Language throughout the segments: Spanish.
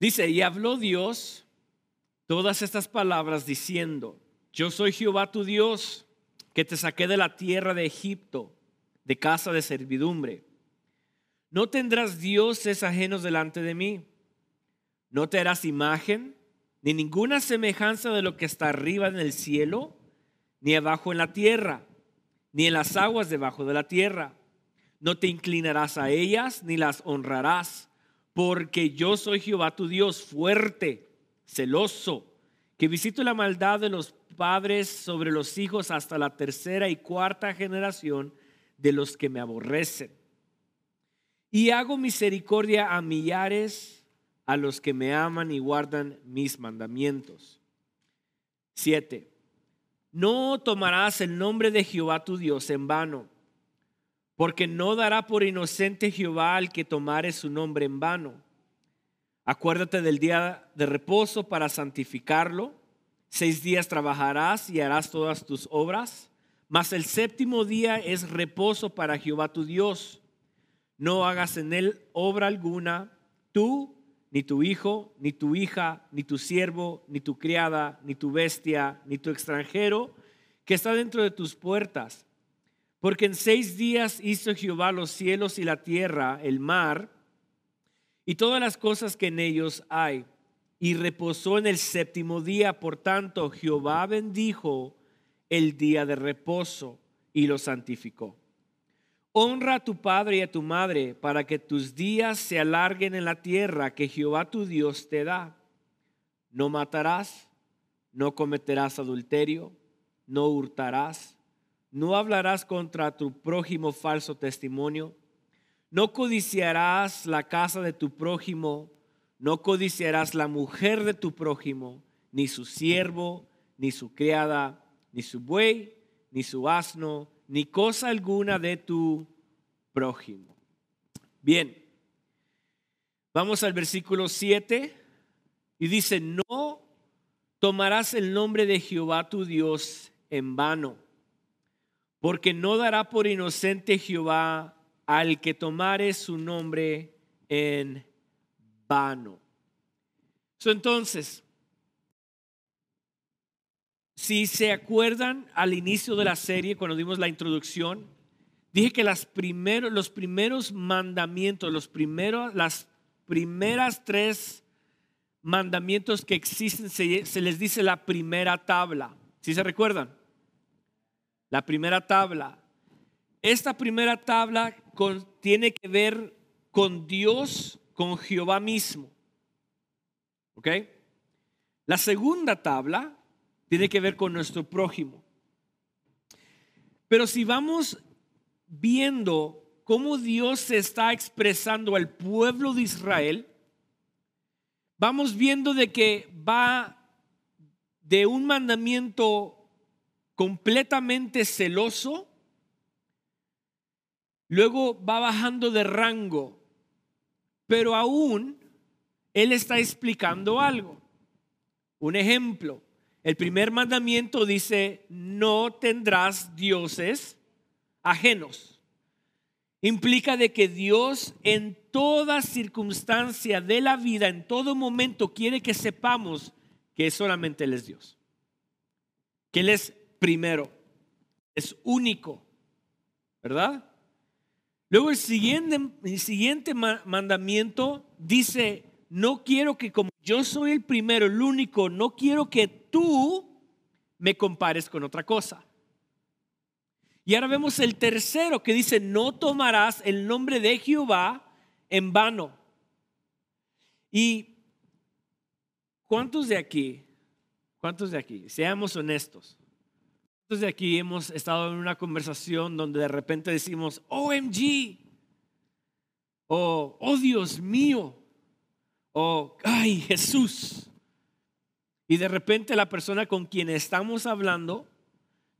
Dice, y habló Dios todas estas palabras diciendo, yo soy Jehová tu Dios, que te saqué de la tierra de Egipto, de casa de servidumbre. No tendrás dioses ajenos delante de mí. No te harás imagen, ni ninguna semejanza de lo que está arriba en el cielo, ni abajo en la tierra, ni en las aguas debajo de la tierra. No te inclinarás a ellas, ni las honrarás, porque yo soy Jehová tu Dios, fuerte, celoso, que visito la maldad de los padres sobre los hijos hasta la tercera y cuarta generación de los que me aborrecen. Y hago misericordia a millares a los que me aman y guardan mis mandamientos. Siete. No tomarás el nombre de Jehová tu Dios en vano, porque no dará por inocente Jehová al que tomare su nombre en vano. Acuérdate del día de reposo para santificarlo. Seis días trabajarás y harás todas tus obras, mas el séptimo día es reposo para Jehová tu Dios. No hagas en él obra alguna, tú, ni tu hijo, ni tu hija, ni tu siervo, ni tu criada, ni tu bestia, ni tu extranjero, que está dentro de tus puertas. Porque en seis días hizo Jehová los cielos y la tierra, el mar, y todas las cosas que en ellos hay y reposó en el séptimo día. Por tanto, Jehová bendijo el día de reposo y lo santificó. Honra a tu padre y a tu madre para que tus días se alarguen en la tierra que Jehová tu Dios te da. No matarás, no cometerás adulterio, no hurtarás, no hablarás contra tu prójimo falso testimonio, no codiciarás la casa de tu prójimo no codiciarás la mujer de tu prójimo, ni su siervo, ni su criada, ni su buey, ni su asno, ni cosa alguna de tu prójimo. Bien, vamos al versículo 7 y dice, no tomarás el nombre de Jehová tu Dios en vano, porque no dará por inocente Jehová al que tomare su nombre en vano. entonces, si se acuerdan al inicio de la serie, cuando dimos la introducción, dije que los primeros mandamientos, los primeros, las primeras tres mandamientos que existen, se, se les dice la primera tabla. ¿Sí se recuerdan? La primera tabla. Esta primera tabla tiene que ver con Dios con Jehová mismo. ¿Ok? La segunda tabla tiene que ver con nuestro prójimo. Pero si vamos viendo cómo Dios se está expresando al pueblo de Israel, vamos viendo de que va de un mandamiento completamente celoso, luego va bajando de rango pero aún Él está explicando algo. Un ejemplo, el primer mandamiento dice, no tendrás dioses ajenos. Implica de que Dios en toda circunstancia de la vida, en todo momento, quiere que sepamos que solamente Él es Dios. Que Él es primero, es único, ¿verdad? Luego el siguiente, el siguiente mandamiento dice, no quiero que como yo soy el primero, el único, no quiero que tú me compares con otra cosa. Y ahora vemos el tercero que dice, no tomarás el nombre de Jehová en vano. ¿Y cuántos de aquí, cuántos de aquí, seamos honestos, de aquí hemos estado en una conversación donde de repente decimos, OMG, o oh Dios mío, o ay Jesús. Y de repente la persona con quien estamos hablando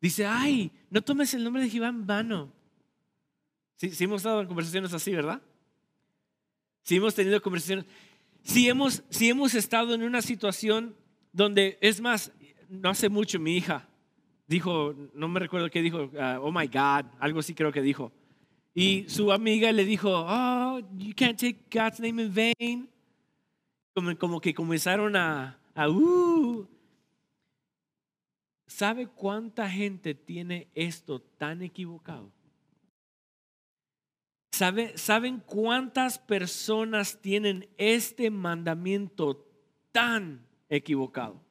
dice, ay, no tomes el nombre de Jehová en vano. Sí, hemos estado en conversaciones así, ¿verdad? Sí hemos tenido conversaciones. Si hemos, si hemos estado en una situación donde, es más, no hace mucho mi hija dijo, no me recuerdo qué dijo, uh, oh my God, algo así creo que dijo. Y su amiga le dijo, oh, you can't take God's name in vain. como, que comenzaron a, a uh. ¿Sabe cuánta gente tiene esto tan equivocado? ¿Sabe, ¿Saben cuántas personas tienen este mandamiento tan equivocado?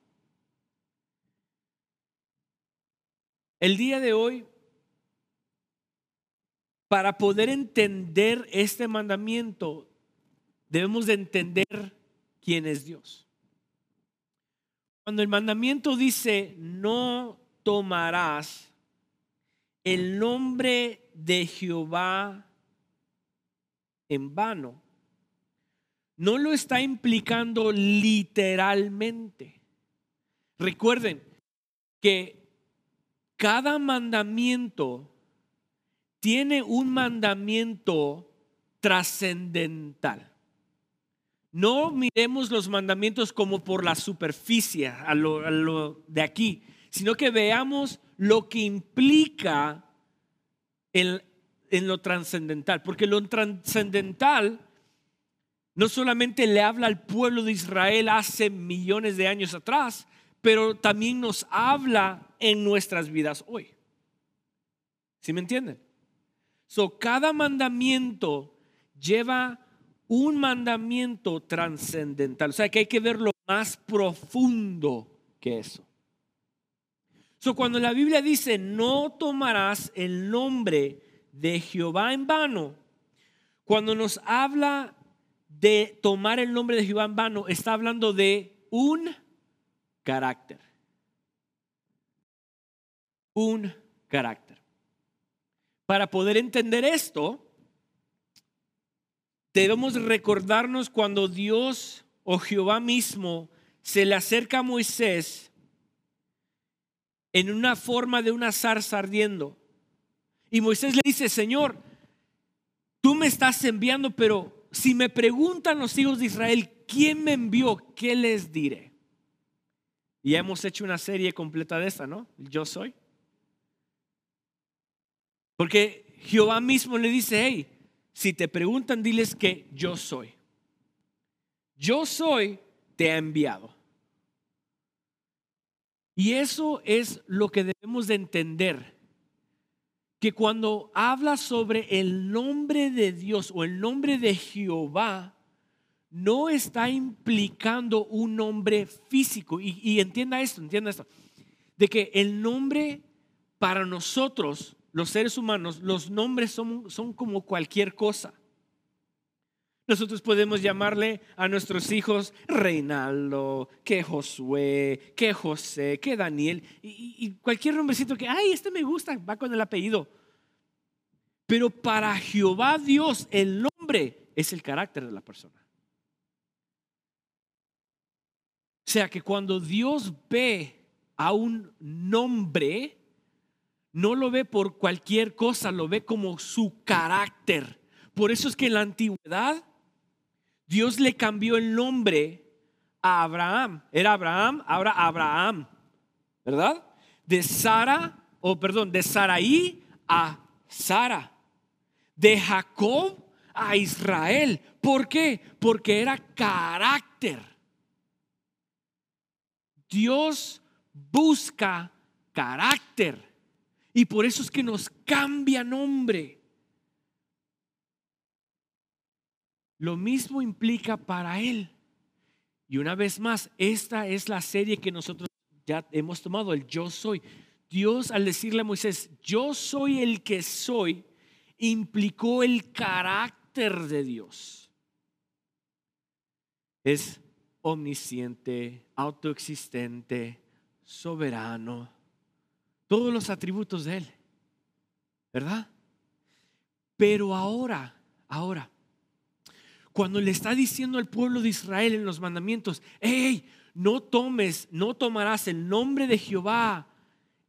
El día de hoy, para poder entender este mandamiento, debemos de entender quién es Dios. Cuando el mandamiento dice, no tomarás el nombre de Jehová en vano, no lo está implicando literalmente. Recuerden que cada mandamiento tiene un mandamiento trascendental. No miremos los mandamientos como por la superficie, a lo, de aquí, sino que veamos lo que implica el, en lo trascendental, porque lo trascendental no solamente le habla al pueblo de Israel hace millones de años atrás, pero también nos habla en nuestras vidas hoy. ¿Sí me entienden? So, cada mandamiento lleva un mandamiento trascendental, o sea que hay que verlo más profundo que eso. So, cuando la Biblia dice no tomarás el nombre de Jehová en vano, cuando nos habla de tomar el nombre de Jehová en vano, está hablando de un carácter. Un carácter. Para poder entender esto, debemos recordarnos cuando Dios o Jehová mismo se le acerca a Moisés en una forma de una zarza ardiendo y Moisés le dice, Señor, tú me estás enviando, pero si me preguntan los hijos de Israel, ¿quién me envió? ¿Qué les diré? Y hemos hecho una serie completa de esta, ¿no? Yo soy. Porque Jehová mismo le dice, hey, si te preguntan, diles que yo soy. Yo soy, te ha enviado. Y eso es lo que debemos de entender que cuando habla sobre el nombre de Dios o el nombre de Jehová, no está implicando un nombre físico. Y, entienda esto, entienda esto, de que el nombre para nosotros, los seres humanos, los nombres son, son como cualquier cosa. Nosotros podemos llamarle a nuestros hijos Reinaldo, que Josué, que José, que Daniel, y, cualquier nombrecito que, ay, este me gusta, va con el apellido. Pero para Jehová Dios el nombre es el carácter de la persona. Sea que cuando Dios ve a un nombre, no lo ve por cualquier cosa, lo ve como su carácter. Por eso es que en la antigüedad Dios le cambió el nombre a Abraham. Era Abraham, ahora Abraham, ¿verdad? De Sara, o perdón, de Saraí a Sara. De Jacob a Israel. ¿Por qué? Porque era carácter. Dios busca carácter. Y por eso es que nos cambia nombre. Lo mismo implica para Él. Y una vez más, esta es la serie que nosotros ya hemos tomado, el yo soy. Dios al decirle a Moisés, yo soy el que soy, implicó el carácter de Dios. Es omnisciente, autoexistente, soberano, todos los atributos de Él, ¿verdad? Pero ahora, ahora, cuando le está diciendo al pueblo de Israel en los mandamientos, hey, no tomes, no tomarás el nombre de Jehová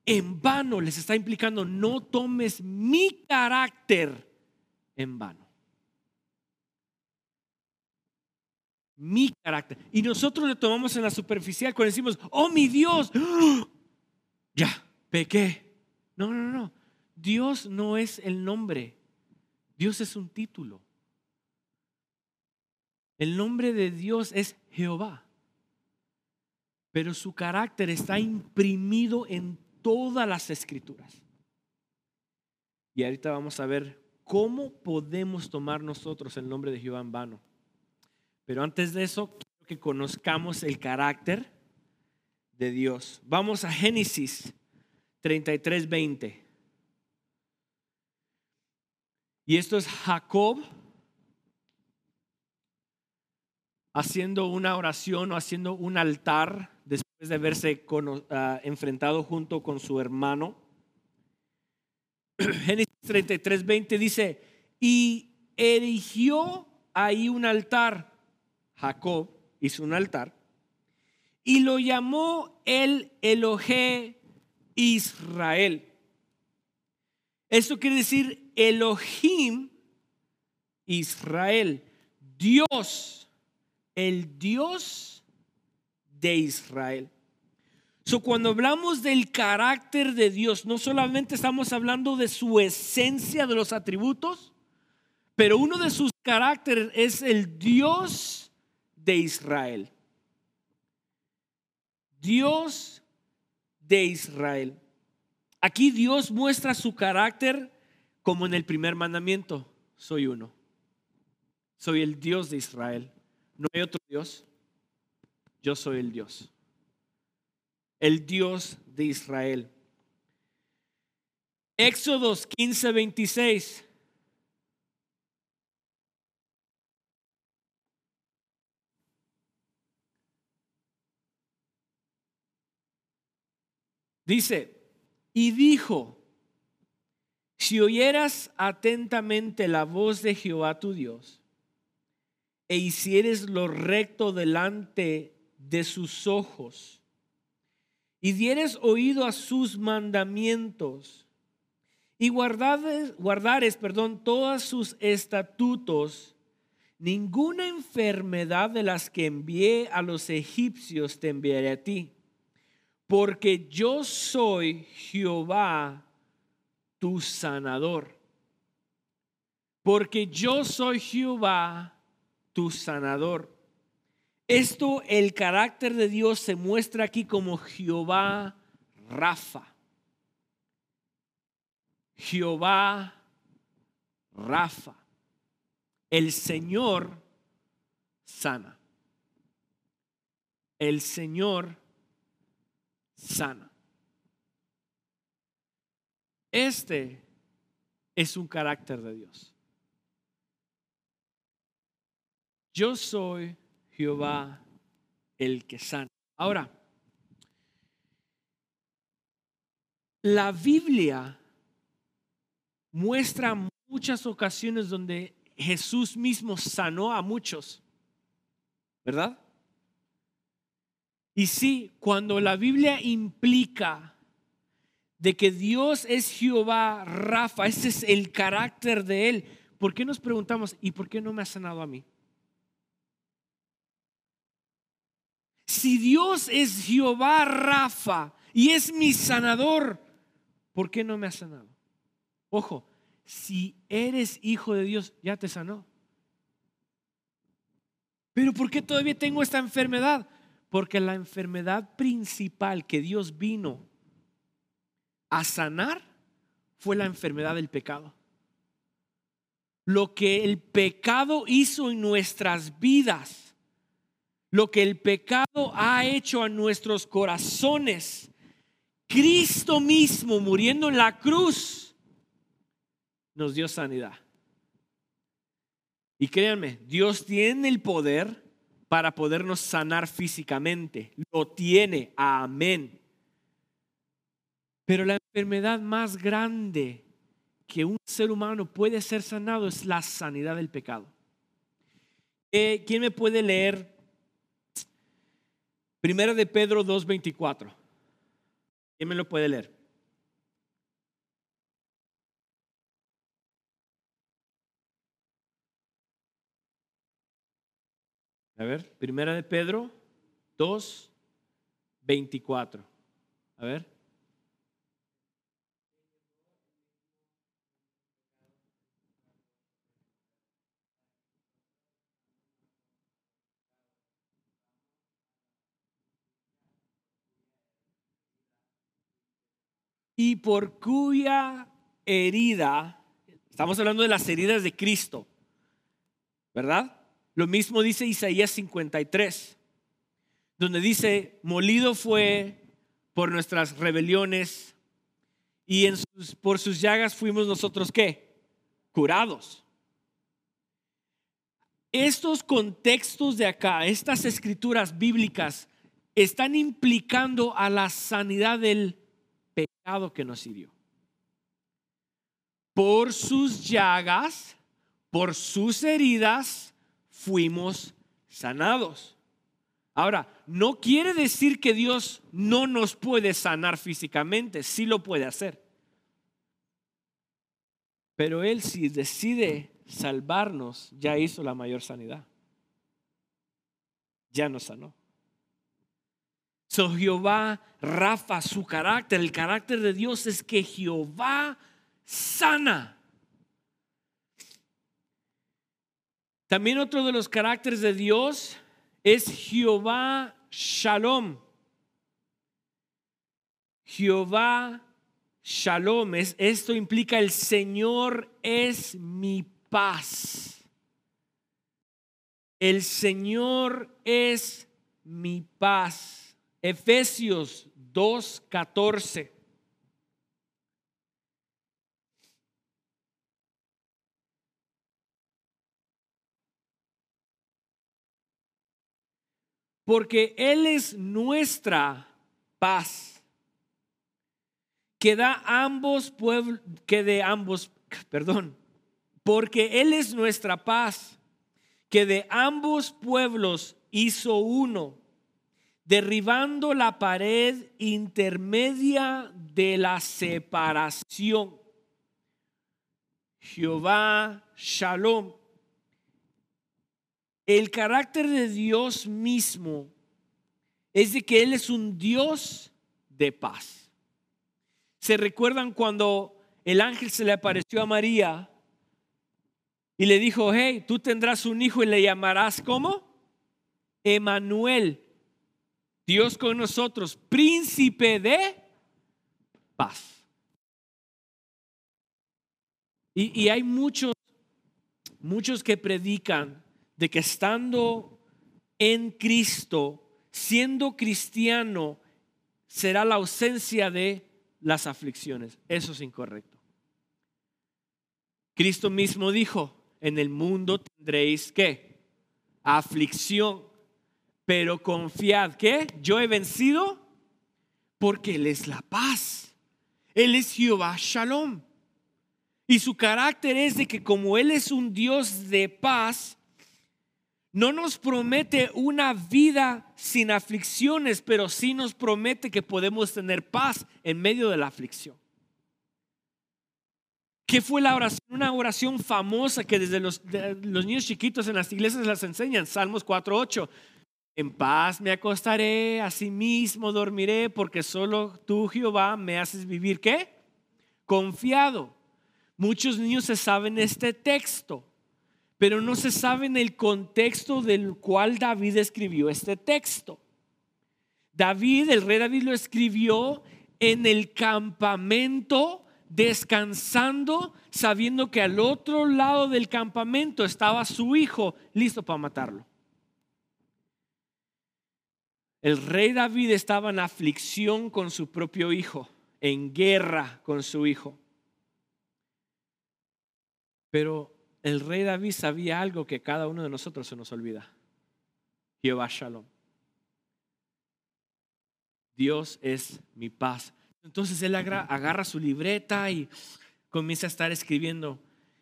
en vano, les está implicando, no tomes mi carácter en vano. Mi carácter. Y nosotros le tomamos en la superficial cuando decimos, oh mi Dios, ya, pequé. No, no, no. Dios no es el nombre. Dios es un título. El nombre de Dios es Jehová. Pero su carácter está imprimido en todas las escrituras. Y ahorita vamos a ver cómo podemos tomar nosotros el nombre de Jehová en vano. Pero antes de eso, quiero que conozcamos el carácter de Dios. Vamos a Génesis 33, 20. Y esto es Jacob haciendo una oración o haciendo un altar después de haberse ah, enfrentado junto con su hermano. Génesis 33, 20 dice, y erigió ahí un altar. Jacob hizo un altar y lo llamó el Elohe Israel. Esto quiere decir Elohim Israel, Dios, el Dios de Israel. So, cuando hablamos del carácter de Dios, no solamente estamos hablando de su esencia, de los atributos, pero uno de sus caracteres es el Dios de Israel. Dios de Israel. Aquí Dios muestra su carácter como en el primer mandamiento. Soy uno. Soy el Dios de Israel. No hay otro Dios. Yo soy el Dios. El Dios de Israel. Éxodos 15, 26. Dice, y dijo, si oyeras atentamente la voz de Jehová tu Dios, e hicieres lo recto delante de sus ojos, y dieres oído a sus mandamientos, y guardares, guardares perdón, todos sus estatutos, ninguna enfermedad de las que envié a los egipcios te enviaré a ti porque yo soy Jehová tu sanador. Porque yo soy Jehová tu sanador. Esto, el carácter de Dios se muestra aquí como Jehová Rafa. Jehová Rafa. El Señor sana. El Señor sana. Este es un carácter de Dios. Yo soy Jehová el que sana. Ahora, la Biblia muestra muchas ocasiones donde Jesús mismo sanó a muchos, ¿verdad? Y sí, cuando la Biblia implica de que Dios es Jehová Rafa, ese es el carácter de Él, ¿por qué nos preguntamos, ¿y por qué no me ha sanado a mí? Si Dios es Jehová Rafa y es mi sanador, ¿por qué no me ha sanado? Ojo, si eres hijo de Dios, ya te sanó. Pero ¿por qué todavía tengo esta enfermedad? Porque la enfermedad principal que Dios vino a sanar fue la enfermedad del pecado. Lo que el pecado hizo en nuestras vidas, lo que el pecado ha hecho a nuestros corazones, Cristo mismo muriendo en la cruz, nos dio sanidad. Y créanme, Dios tiene el poder para podernos sanar físicamente. Lo tiene, amén. Pero la enfermedad más grande que un ser humano puede ser sanado es la sanidad del pecado. Eh, ¿Quién me puede leer? Primero de Pedro 2.24. ¿Quién me lo puede leer? A ver, primera de Pedro 2, 24. A ver. Y por cuya herida, estamos hablando de las heridas de Cristo, ¿verdad? Lo mismo dice Isaías 53, donde dice, molido fue por nuestras rebeliones y en por sus llagas fuimos nosotros qué? Curados. Estos contextos de acá, estas escrituras bíblicas, están implicando a la sanidad del pecado que nos hirió. Por sus llagas, por sus heridas, fuimos sanados. Ahora, no quiere decir que Dios no nos puede sanar físicamente, sí lo puede hacer. Pero Él si decide salvarnos, ya hizo la mayor sanidad. Ya nos sanó. So Jehová, Rafa, su carácter, el carácter de Dios es que Jehová sana. También otro de los caracteres de Dios es Jehová Shalom. Jehová Shalom, es, esto implica el Señor es mi paz. El Señor es mi paz. Efesios 2:14. Porque Él es nuestra paz, que da ambos pueblos, que de ambos, perdón, porque Él es nuestra paz, que de ambos pueblos hizo uno, derribando la pared intermedia de la separación. Jehová Shalom. El carácter de Dios mismo es de que Él es un Dios de paz. ¿Se recuerdan cuando el ángel se le apareció a María y le dijo, hey, tú tendrás un hijo y le llamarás ¿cómo? Emanuel, Dios con nosotros, príncipe de paz. Y, y hay muchos, muchos que predican de que estando en Cristo, siendo cristiano, será la ausencia de las aflicciones. Eso es incorrecto. Cristo mismo dijo, en el mundo tendréis qué? Aflicción. Pero confiad que yo he vencido porque Él es la paz. Él es Jehová Shalom. Y su carácter es de que como Él es un Dios de paz, no nos promete una vida sin aflicciones, pero sí nos promete que podemos tener paz en medio de la aflicción. ¿Qué fue la oración? Una oración famosa que desde los, niños chiquitos en las iglesias las enseñan. Salmos 4.8. En paz me acostaré, mismo dormiré, porque solo tú, Jehová, me haces vivir, ¿qué? Confiado. Muchos niños se saben este texto, pero no se saben el contexto del cual David escribió este texto. David, el rey David lo escribió en el campamento descansando, sabiendo que al otro lado del campamento estaba su hijo listo para matarlo. El rey David estaba en aflicción con su propio hijo, en guerra con su hijo. Pero el rey David sabía algo que cada uno de nosotros se nos olvida. Jehová Shalom. Dios es mi paz. Entonces él agarra su libreta y comienza a estar escribiendo,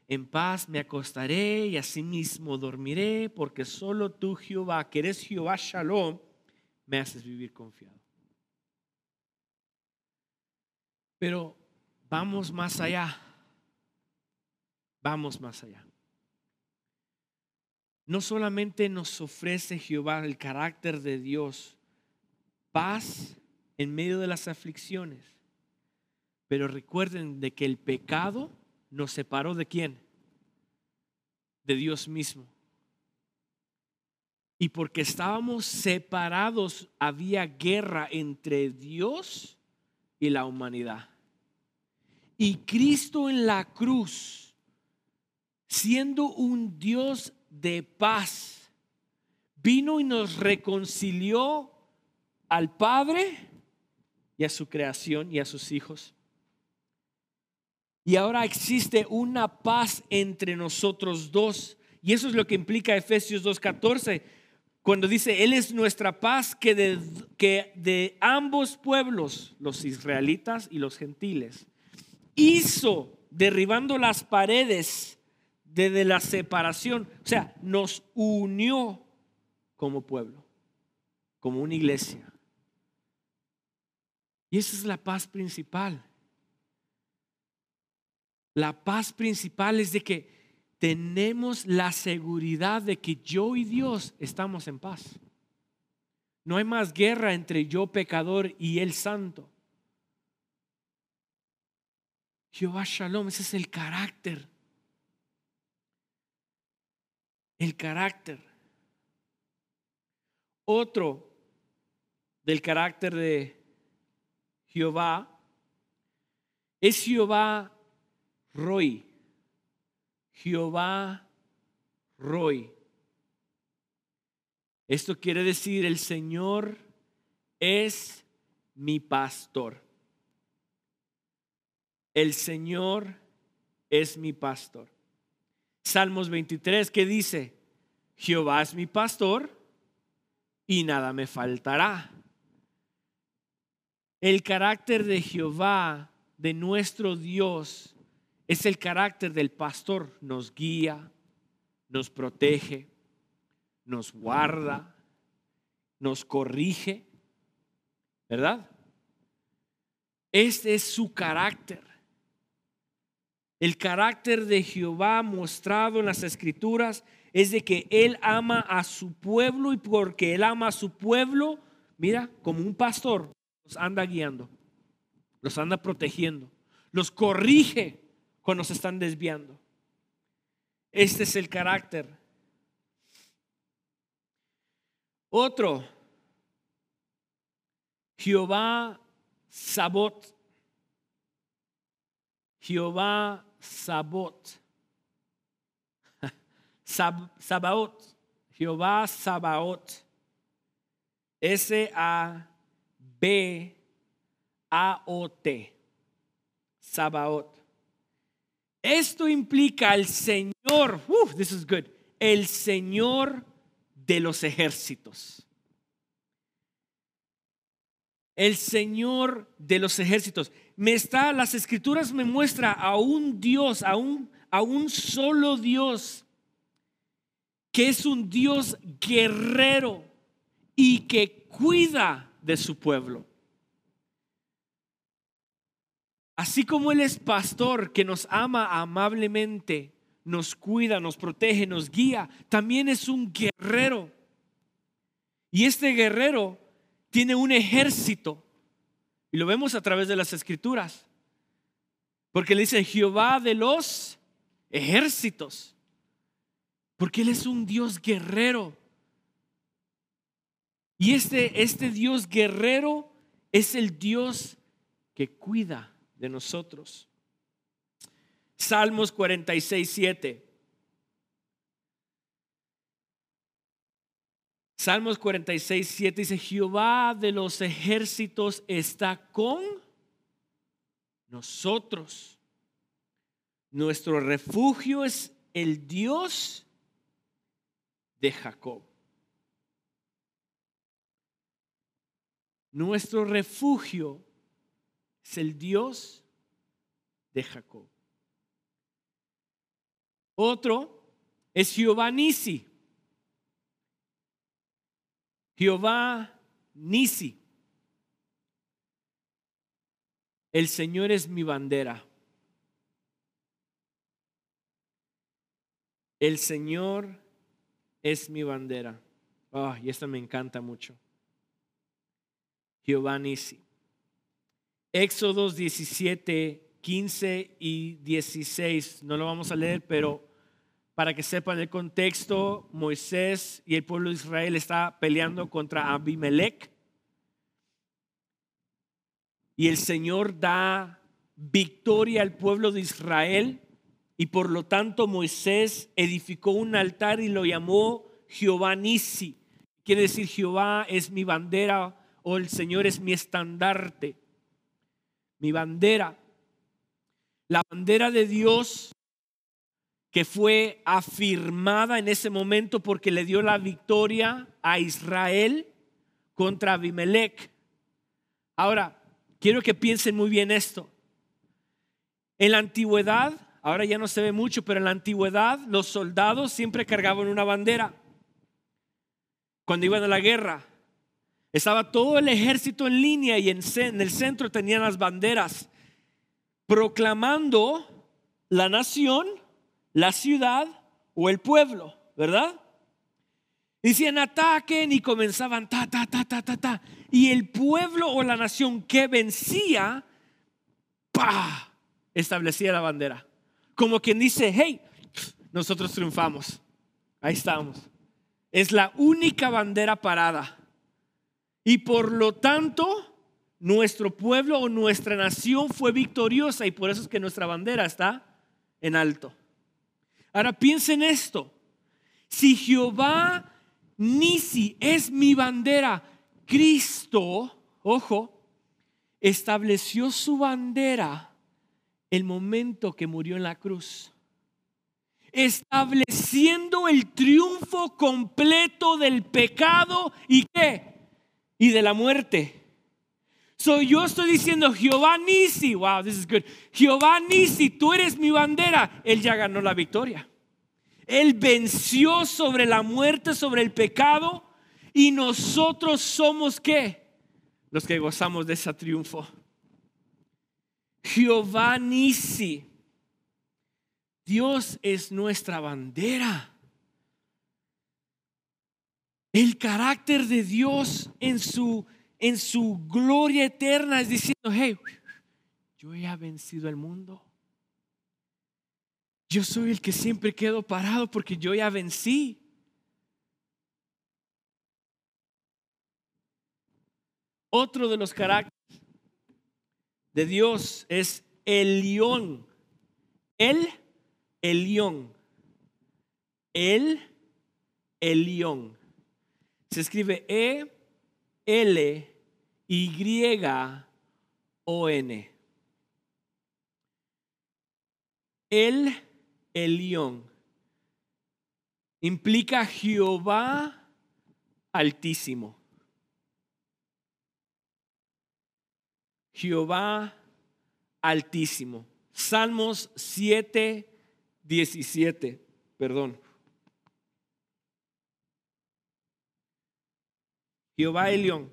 en paz me acostaré y asimismo dormiré, porque solo tú, Jehová, que eres Jehová Shalom, me haces vivir confiado. Pero vamos más allá. Vamos más allá. No solamente nos ofrece Jehová el carácter de Dios, paz en medio de las aflicciones, pero recuerden de que el pecado nos separó de quién? De Dios mismo. Y porque estábamos separados, había guerra entre Dios y la humanidad. Y Cristo en la cruz, siendo un Dios de paz, vino y nos reconcilió al Padre y a su creación y a sus hijos. Y ahora existe una paz entre nosotros dos. Y eso es lo que implica Efesios 2.14, cuando dice, Él es nuestra paz que de, que de ambos pueblos, los israelitas y los gentiles, hizo derribando las paredes de la separación. O sea, nos unió como pueblo, como una iglesia. Y esa es la paz principal. La paz principal es de que tenemos la seguridad de que yo y Dios estamos en paz. No hay más guerra entre yo pecador y el santo. Jehová Shalom, ese es el carácter. El carácter. Otro del carácter de Jehová es Jehová Roy. Jehová Roy. Esto quiere decir el Señor es mi pastor. El Señor es mi pastor. Salmos 23 que dice, Jehová es mi pastor y nada me faltará. El carácter de Jehová, de nuestro Dios, es el carácter del pastor. Nos guía, nos protege, nos guarda, nos corrige. ¿Verdad? Este es su carácter. El carácter de Jehová mostrado en las escrituras es de que Él ama a su pueblo y porque Él ama a su pueblo, mira, como un pastor, los anda guiando, los anda protegiendo, los corrige cuando se están desviando. Este es el carácter. Otro, Jehová Sabot. Jehová Sabot. Sabaot. Jehová Sabaot. S-A-B-A-O-T. Sabaot. Esto implica el Señor, this is good, el Señor de los ejércitos. El Señor de los ejércitos. Me está, las escrituras me muestra a un Dios, a un, a un solo Dios, que es un Dios guerrero y que cuida de su pueblo. Así como Él es pastor que nos ama amablemente, nos cuida, nos protege, nos guía, también es un guerrero. Y este guerrero tiene un ejército. Y lo vemos a través de las escrituras. Porque le dice Jehová de los ejércitos. Porque Él es un Dios guerrero. Y este, este Dios guerrero es el Dios que cuida de nosotros. Salmos 46, 7. Salmos 46, 7 dice, Jehová de los ejércitos está con nosotros. Nuestro refugio es el Dios de Jacob. Nuestro refugio es el Dios de Jacob. Otro es Jehová Nisi. Jehová Nisi. El Señor es mi bandera. El Señor es mi bandera. Oh, y esta me encanta mucho. Jehová Nisi. Éxodos 17, 15 y 16. No lo vamos a leer, pero para que sepan el contexto, Moisés y el pueblo de Israel está peleando contra Abimelech. Y el Señor da victoria al pueblo de Israel y por lo tanto Moisés edificó un altar y lo llamó Jehová Nisi. Quiere decir Jehová es mi bandera o el Señor es mi estandarte, mi bandera. La bandera de Dios que fue afirmada en ese momento porque le dio la victoria a Israel contra Abimelech. Ahora, quiero que piensen muy bien esto. En la antigüedad, ahora ya no se ve mucho, pero en la antigüedad los soldados siempre cargaban una bandera. Cuando iban a la guerra, estaba todo el ejército en línea y en, el centro tenían las banderas proclamando la nación, la ciudad o el pueblo, ¿verdad? Decían ataquen y comenzaban ta, ta, ta, ta, ta, ta. Y el pueblo o la nación que vencía, pa, establecía la bandera. Como quien dice, hey, nosotros triunfamos. Ahí estamos. Es la única bandera parada. Y por lo tanto, nuestro pueblo o nuestra nación fue victoriosa y por eso es que nuestra bandera está en alto. Ahora piensen esto. Si Jehová Nisi es mi bandera, Cristo, ojo, estableció su bandera el momento que murió en la cruz, estableciendo el triunfo completo del pecado y qué? Y de la muerte. So yo estoy diciendo, Jehová Nisi, wow, this is good. Jehová Nisi, tú eres mi bandera. Él ya ganó la victoria. Él venció sobre la muerte, sobre el pecado. Y nosotros somos qué? Los que gozamos de ese triunfo. Jehová Nisi. Dios es nuestra bandera. El carácter de Dios en su, en su gloria eterna es diciendo, hey, yo he vencido el mundo. Yo soy el que siempre quedo parado porque yo ya vencí. Otro de los caracteres de Dios es el león. El, el león. El, el león. Se escribe E, L, Y, O, N. El, el león. Implica Jehová altísimo. Jehová altísimo. Salmos 7, 17. Perdón. Jehová Elión.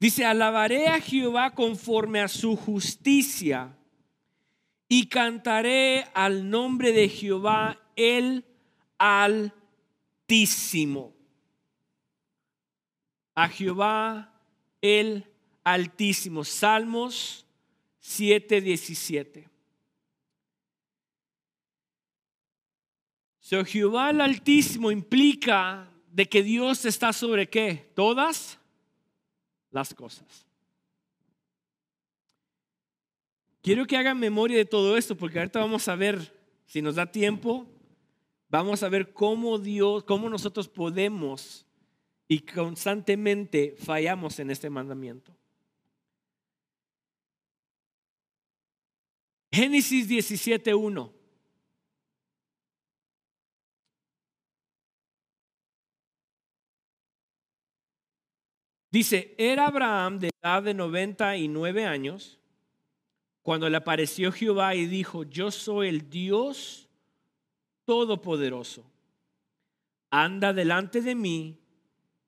Dice, alabaré a Jehová conforme a su justicia y cantaré al nombre de Jehová el altísimo. A Jehová el Altísimo. Salmos 7:17. So, Jehová el Altísimo implica de que Dios está sobre qué? Todas las cosas. Quiero que hagan memoria de todo esto porque ahorita vamos a ver, si nos da tiempo, vamos a ver cómo Dios, cómo nosotros podemos y constantemente fallamos en este mandamiento. Génesis 17.1. Dice, era Abraham de edad de 99 años cuando le apareció Jehová y dijo, yo soy el Dios todopoderoso. Anda delante de mí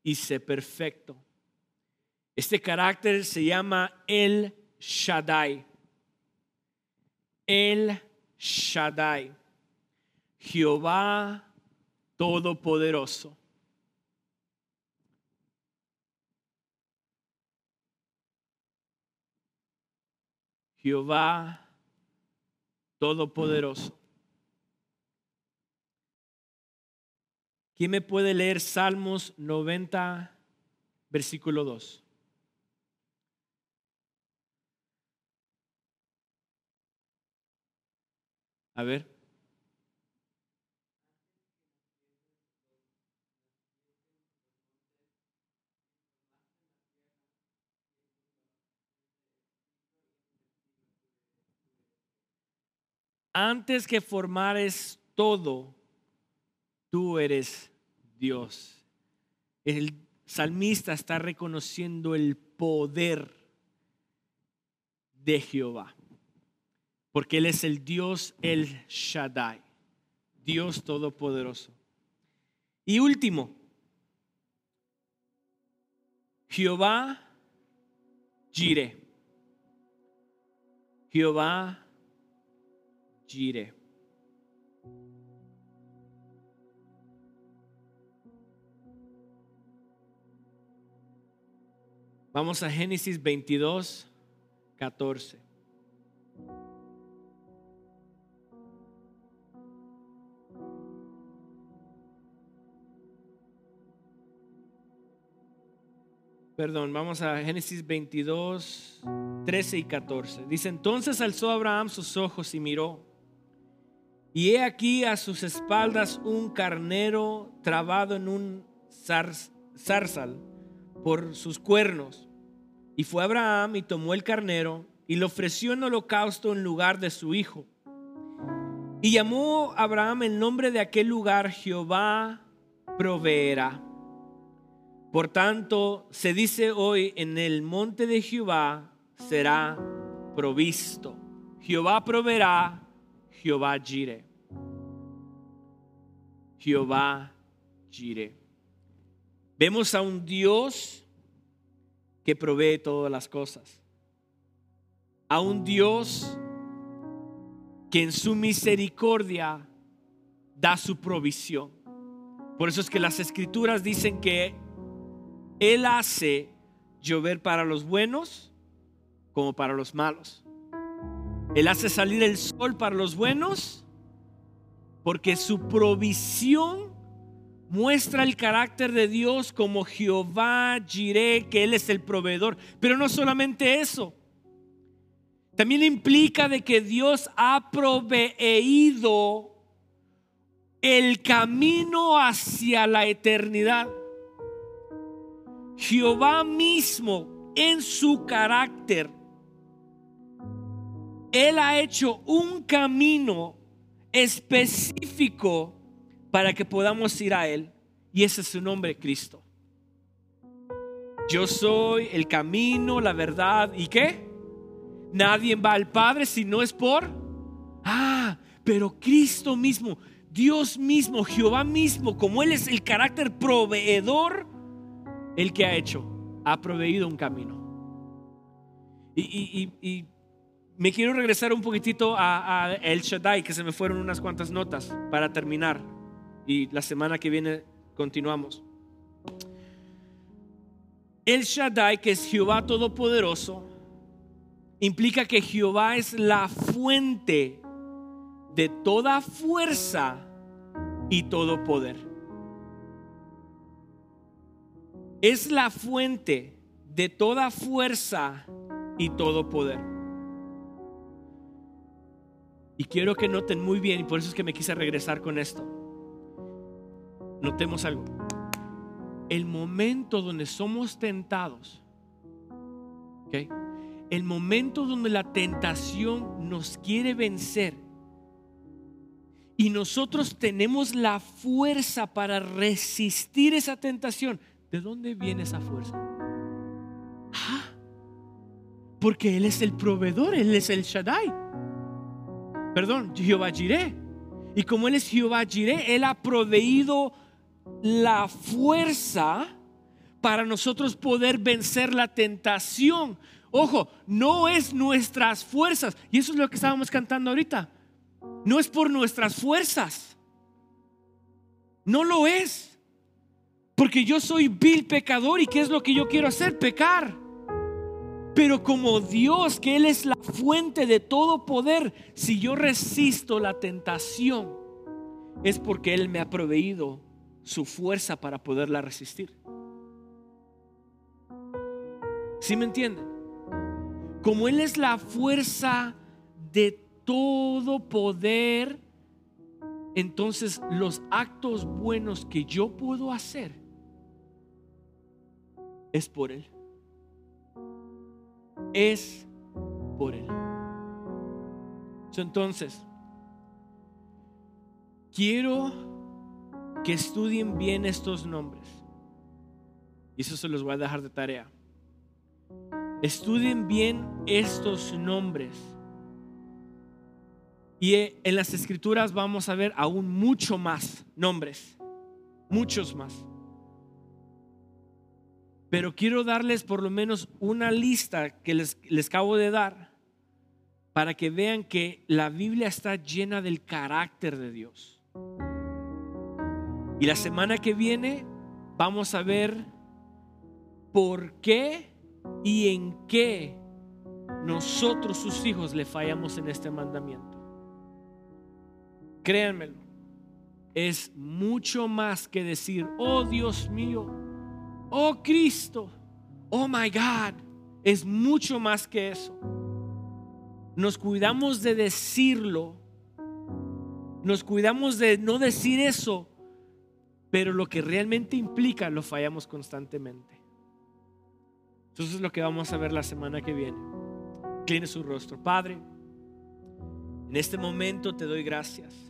y sé perfecto. Este carácter se llama el Shaddai el Shaddai, Jehová Todopoderoso. Jehová Todopoderoso. ¿Quién me puede leer Salmos 90, versículo 2? A ver. Antes que formares todo, tú eres Dios. El salmista está reconociendo el poder de Jehová, porque Él es el Dios, el Shaddai, Dios Todopoderoso. Y último, Jehová Jire. Jehová Jire. Vamos a Génesis 22, 14. Perdón, vamos a Génesis 22, 13 y 14. Dice, entonces alzó Abraham sus ojos y miró. Y he aquí a sus espaldas un carnero trabado en un zarzal por sus cuernos. Y fue Abraham y tomó el carnero y lo ofreció en holocausto en lugar de su hijo. Y llamó Abraham el nombre de aquel lugar Jehová proveerá. Por tanto, se dice hoy en el monte de Jehová será provisto. Jehová proveerá, Jehová gire. Jehová gire. Vemos a un Dios que provee todas las cosas. A un Dios que en su misericordia da su provisión. Por eso es que las escrituras dicen que Él hace llover para los buenos como para los malos. Él hace salir el sol para los buenos porque su provisión muestra el carácter de Dios como Jehová Jireh, que Él es el proveedor. Pero no solamente eso. También implica de que Dios ha proveído el camino hacia la eternidad. Jehová mismo en su carácter, Él ha hecho un camino específico para que podamos ir a Él. Y ese es su nombre, Cristo. Yo soy el camino, la verdad y qué. Nadie va al Padre si no es por... Ah, pero Cristo mismo, Dios mismo, Jehová mismo, como Él es el carácter proveedor, el que ha hecho, ha proveído un camino. Y, me quiero regresar un poquitito a, El Shaddai, que se me fueron unas cuantas notas para terminar y la semana que viene continuamos. El Shaddai, que es Jehová Todopoderoso, implica que Jehová es la fuente de toda fuerza y todo poder. Es la fuente de toda fuerza y todo poder. Y quiero que noten muy bien, y por eso es que me quise regresar con esto notemos algo. El momento donde somos tentados, el momento donde la tentación nos quiere vencer y nosotros tenemos la fuerza para resistir esa tentación, ¿de dónde viene esa fuerza? Ah, porque Él es el proveedor, Él es el Shaddai. Perdón, Jehová Jireh. Y como Él es Jehová Jireh, Él ha proveído la fuerza para nosotros poder vencer la tentación. Ojo, no es nuestras fuerzas. Y eso es lo que estábamos cantando ahorita. No es por nuestras fuerzas. No lo es. Porque yo soy vil pecador y ¿qué es lo que yo quiero hacer? Pecar. Pero como Dios, que Él es la fuente de todo poder, si yo resisto la tentación, es porque Él me ha proveído su fuerza para poderla resistir. ¿Sí me entienden? Como Él es la fuerza de todo poder, entonces los actos buenos que yo puedo hacer es por Él. Es por Él. Entonces, quiero que estudien bien estos nombres. Y eso se los voy a dejar de tarea. Estudien bien estos nombres. Y en las escrituras vamos a ver aún mucho más nombres, muchos más. Pero quiero darles por lo menos una lista que les, les acabo de dar para que vean que la Biblia está llena del carácter de Dios. Y la semana que viene vamos a ver por qué y en qué nosotros sus hijos le fallamos en este mandamiento. Créanmelo, es mucho más que decir, oh Dios mío, oh Cristo, oh my God. Es mucho más que eso. Nos cuidamos de decirlo, nos cuidamos de no decir eso, pero lo que realmente implica lo fallamos constantemente. Entonces es lo que vamos a ver la semana que viene. Incline su rostro. Padre, en este momento te doy gracias